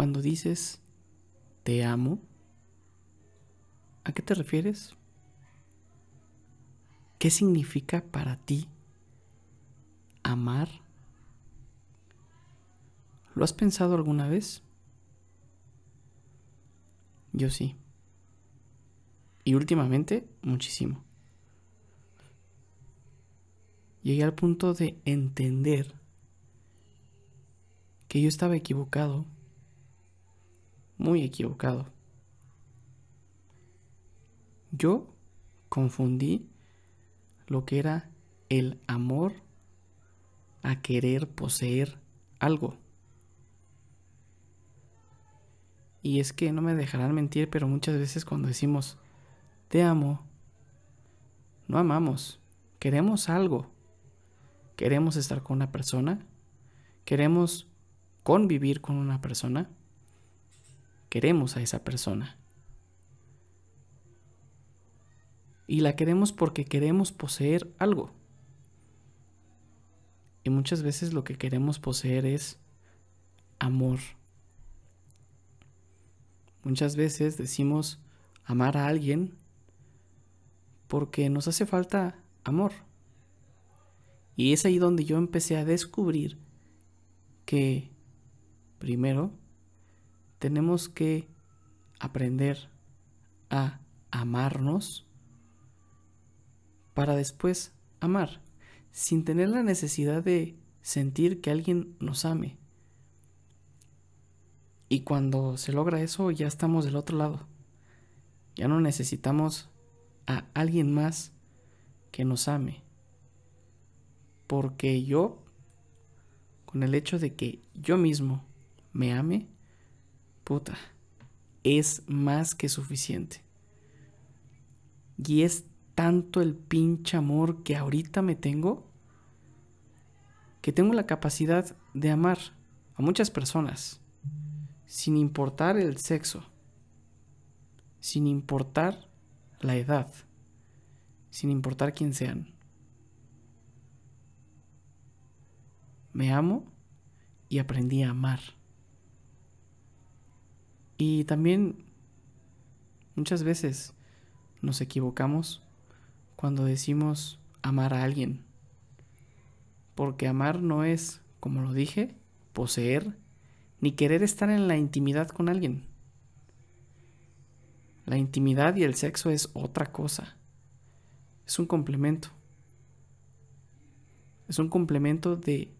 cuando dices te amo, ¿a qué te refieres? ¿Qué significa para ti amar? ¿Lo has pensado alguna vez? Yo sí. Y últimamente, muchísimo. Llegué al punto de entender que yo estaba equivocado, muy equivocado. Yo confundí lo que era el amor a querer poseer algo. Y es que no me dejarán mentir, pero muchas veces cuando decimos te amo, no amamos, queremos algo. Queremos estar con una persona, queremos convivir con una persona, queremos a esa persona. Y la queremos porque queremos poseer algo. Y muchas veces lo que queremos poseer es amor. Muchas veces decimos amar a alguien porque nos hace falta amor. Y es ahí donde yo empecé a descubrir que Primero, tenemos que aprender a amarnos para después amar, sin tener la necesidad de sentir que alguien nos ame. Y cuando se logra eso, ya estamos del otro lado. Ya no necesitamos a alguien más que nos ame. Porque yo, con el hecho de que yo mismo me ame, es más que suficiente. Y es tanto el pinche amor que ahorita me tengo, que tengo la capacidad de amar a muchas personas, sin importar el sexo, sin importar la edad, sin importar quién sean. Me amo y aprendí a amar. Y también muchas veces nos equivocamos cuando decimos amar a alguien. Porque amar no es, como lo dije, poseer ni querer estar en la intimidad con alguien. La intimidad y el sexo es otra cosa. Es un complemento. Es un complemento de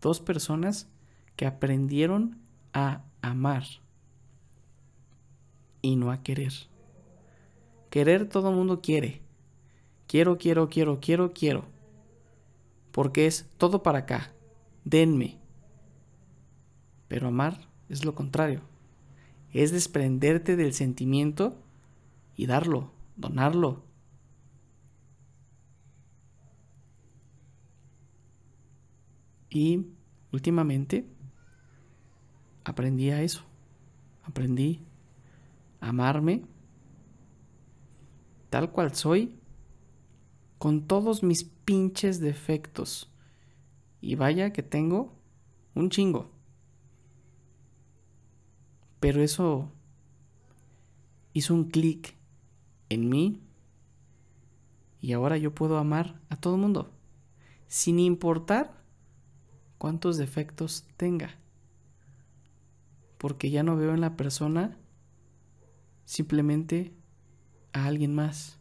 dos personas que aprendieron a amar y no a querer. Querer todo el mundo quiere. Quiero, quiero, quiero, quiero, quiero. Porque es todo para acá. Denme. Pero amar es lo contrario. Es desprenderte del sentimiento y darlo, donarlo. Y últimamente aprendí a eso. Aprendí amarme tal cual soy, con todos mis pinches defectos. Y vaya que tengo un chingo. Pero eso hizo un clic en mí y ahora yo puedo amar a todo el mundo, sin importar cuántos defectos tenga. Porque ya no veo en la persona simplemente a alguien más.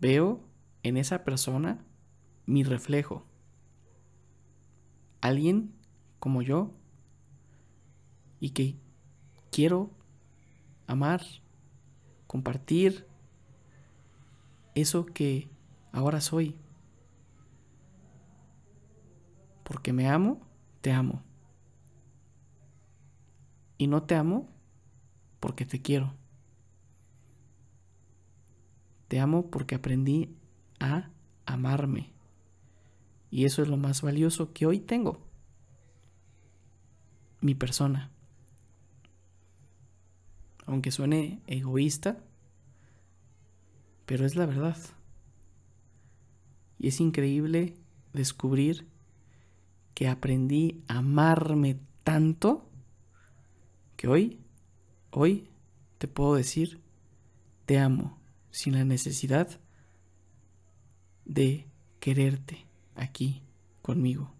Veo en esa persona mi reflejo. Alguien como yo y que quiero amar, compartir eso que ahora soy. Porque me amo, te amo. Y no te amo porque te quiero. Te amo porque aprendí a amarme. Y eso es lo más valioso que hoy tengo. Mi persona. Aunque suene egoísta, pero es la verdad. Y es increíble descubrir que aprendí a amarme tanto que hoy, hoy te puedo decir, te amo sin la necesidad de quererte aquí conmigo.